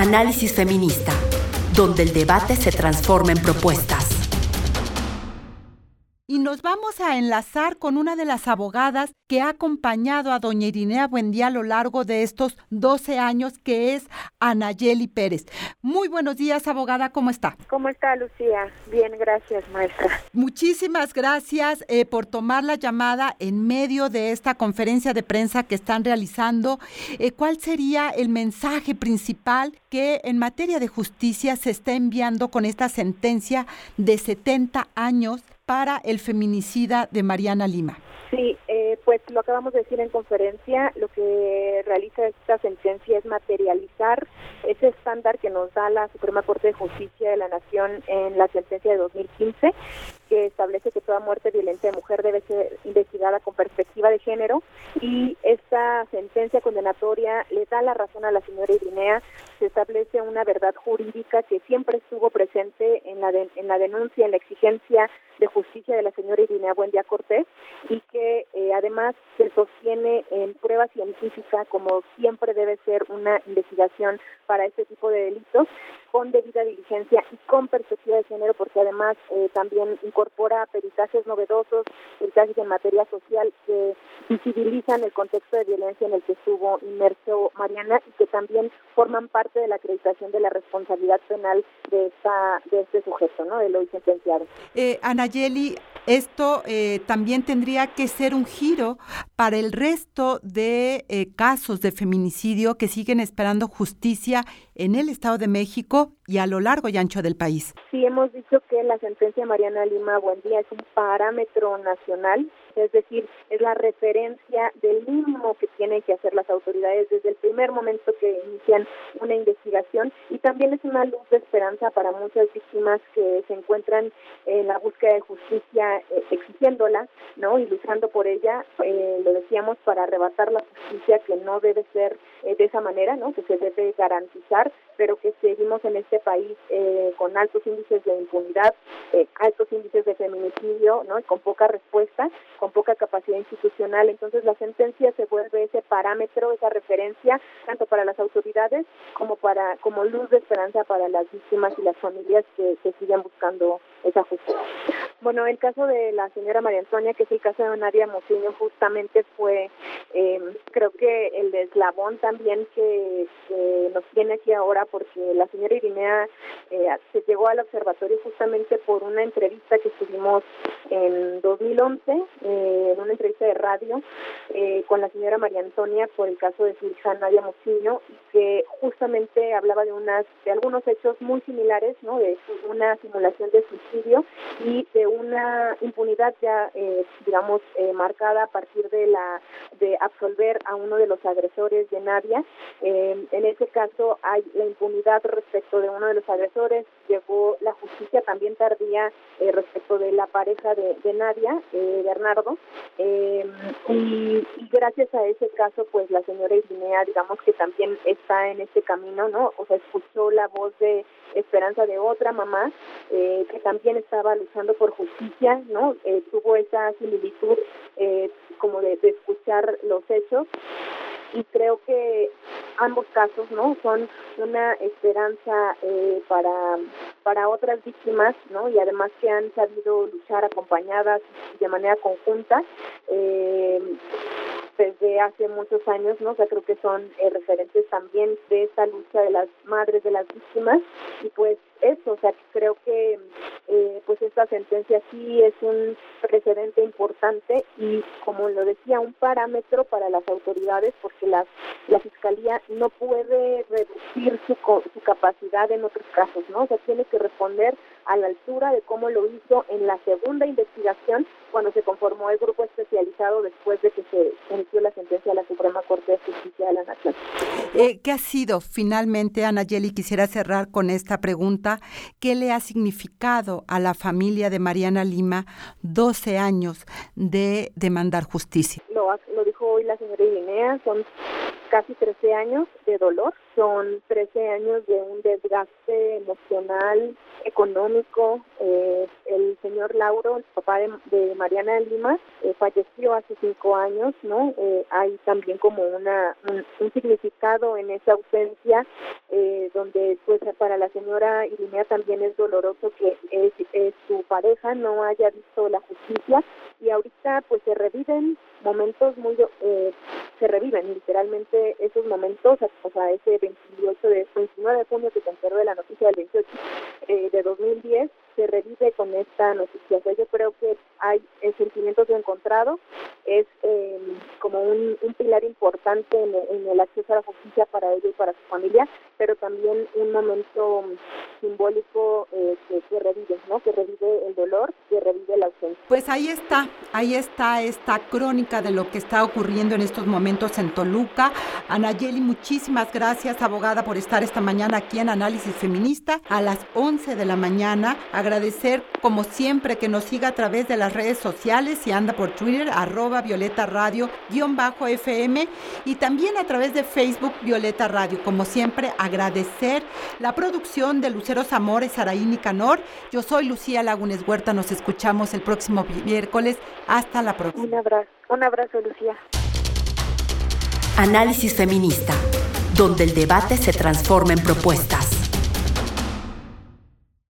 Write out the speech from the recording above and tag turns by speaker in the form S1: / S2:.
S1: Análisis Feminista, donde el debate se transforma en propuestas.
S2: Y nos vamos a enlazar con una de las abogadas que ha acompañado a doña Irinea Buendía a lo largo de estos 12 años, que es Anayeli Pérez. Muy buenos días, abogada, ¿cómo está?
S3: ¿Cómo está, Lucía? Bien, gracias, maestra.
S2: Muchísimas gracias eh, por tomar la llamada en medio de esta conferencia de prensa que están realizando. Eh, ¿Cuál sería el mensaje principal que en materia de justicia se está enviando con esta sentencia de 70 años para el feminicida de Mariana Lima.
S3: Sí, eh, pues lo acabamos de decir en conferencia, lo que realiza esta sentencia es materializar ese estándar que nos da la Suprema Corte de Justicia de la Nación en la sentencia de 2015 que establece que toda muerte violenta de mujer debe ser investigada con perspectiva de género y esta sentencia condenatoria le da la razón a la señora Irinea, se establece una verdad jurídica que siempre estuvo presente en la, en la denuncia, en la exigencia de justicia de la señora Irinea Buendía Cortés y que eh, además se sostiene en prueba científica como siempre debe ser una investigación para este tipo de delitos con debida diligencia y con perspectiva de género porque además eh, también incorpora peritajes novedosos, peritajes en materia social que visibilizan el contexto de violencia en el que estuvo inmerso Mariana y que también forman parte de la acreditación de la responsabilidad penal de esta de este sujeto, ¿no? De lo sentenciado.
S2: Eh, Anayeli, esto eh, también tendría que ser un giro para el resto de eh, casos de feminicidio que siguen esperando justicia en el Estado de México y a lo largo y ancho del país.
S3: Sí, hemos dicho que la sentencia Mariana Lima Buendía es un parámetro nacional, es decir, es la referencia del mínimo que tienen que hacer las autoridades desde el primer momento que inician una investigación también es una luz de esperanza para muchas víctimas que se encuentran en la búsqueda de justicia eh, exigiéndola, ¿no? Y luchando por ella, eh, lo decíamos, para arrebatar la justicia que no debe ser eh, de esa manera, ¿no? Que se debe garantizar, pero que seguimos en este país eh, con altos índices de impunidad, altos índices de feminicidio, ¿no? Y con poca respuesta, con poca capacidad institucional. Entonces la sentencia se vuelve ese parámetro, esa referencia, tanto para las autoridades como para como luz de esperanza para las víctimas y las familias que, que siguen buscando esa justicia. Bueno, el caso de la señora María Antonia, que es el caso de Nadia Mociño, justamente fue, eh, creo que el deslabón también que, nos tiene aquí ahora, porque la señora Irinea eh, se llegó al observatorio justamente por una entrevista que tuvimos en 2011, eh, en una entrevista de radio, eh, con la señora María Antonia por el caso de su hija Nadia Mociño, que justamente hablaba de unas de algunos hechos muy similares, ¿no? De una simulación de suicidio y de una impunidad ya, eh, digamos, eh, marcada a partir de la de absolver a uno de los agresores de Nadia. Eh, en ese caso hay la impunidad respecto de uno de los agresores. Llegó la justicia también tardía respecto de la pareja de, de Nadia, Bernardo. Y, y, gracias a ese caso, pues la señora Irinea, digamos que también está en este camino, ¿no? O sea, escuchó la voz de esperanza de otra mamá que también estaba luchando por justicia, ¿no? Eh, tuvo esa similitud eh, como de, escuchar los hechos y creo que ambos casos no son una esperanza eh, para para otras víctimas no y además que han sabido luchar acompañadas de manera conjunta eh, desde hace muchos años, ¿no? Creo que son eh, referentes también de esta lucha de las madres de las víctimas y pues eso, o sea, creo que eh, pues esta sentencia sí es un precedente importante y como lo decía, un parámetro para las autoridades porque las, la Fiscalía no puede reducir su, su capacidad en otros casos, ¿no? O sea, tiene que responder a la altura de cómo lo hizo en la segunda investigación cuando se conformó el grupo especializado después de que se emitió la sentencia de la Suprema Corte de Justicia de la Nación.
S2: Eh, ¿Qué ha sido finalmente, Anayeli? Quisiera cerrar con esta pregunta. ¿Qué le ha significado a la familia de Mariana Lima 12 años de demandar justicia?
S3: Lo, lo dijo hoy la señora Irinea son casi 13 años de dolor, son 13 años de un desgaste emocional, económico. Eh, el señor Lauro, el papá de, Mariana de Lima, eh, falleció hace cinco años, ¿no? Eh, hay también como una un, significado en esa ausencia, donde pues para la señora Irinea también es doloroso que su pareja no haya visto la justicia y ahorita pues se reviven momentos muy eh, se reviven literalmente esos momentos o sea ese 28 de 29 de junio que se enteró de la noticia del 28 eh, de 2010 se revive con esta noticia. O sea, yo creo que hay sentimientos encontrados es eh, como un, pilar importante en, el acceso a la justicia para ella y para su familia pero también un momento simbólico que, que revive no que revive el dolor que revive la ausencia
S2: pues ahí está ahí está esta crónica de lo que está ocurriendo en estos momentos en Toluca. Anayeli, muchísimas gracias, abogada, por estar esta mañana aquí en Análisis Feminista a las 11 de la mañana. Agradecer, como siempre, que nos siga a través de las redes sociales y anda por Twitter, arroba Violeta Radio, guion bajo FM, y también a través de Facebook Violeta Radio. Como siempre, agradecer la producción de Lucero Zamora, Saraí Canor. Yo soy Lucía Lagunes Huerta, nos escuchamos el próximo miércoles. Hasta la próxima.
S3: Un abrazo. Un abrazo, Lucía.
S1: Análisis feminista, donde el debate se transforma en propuesta.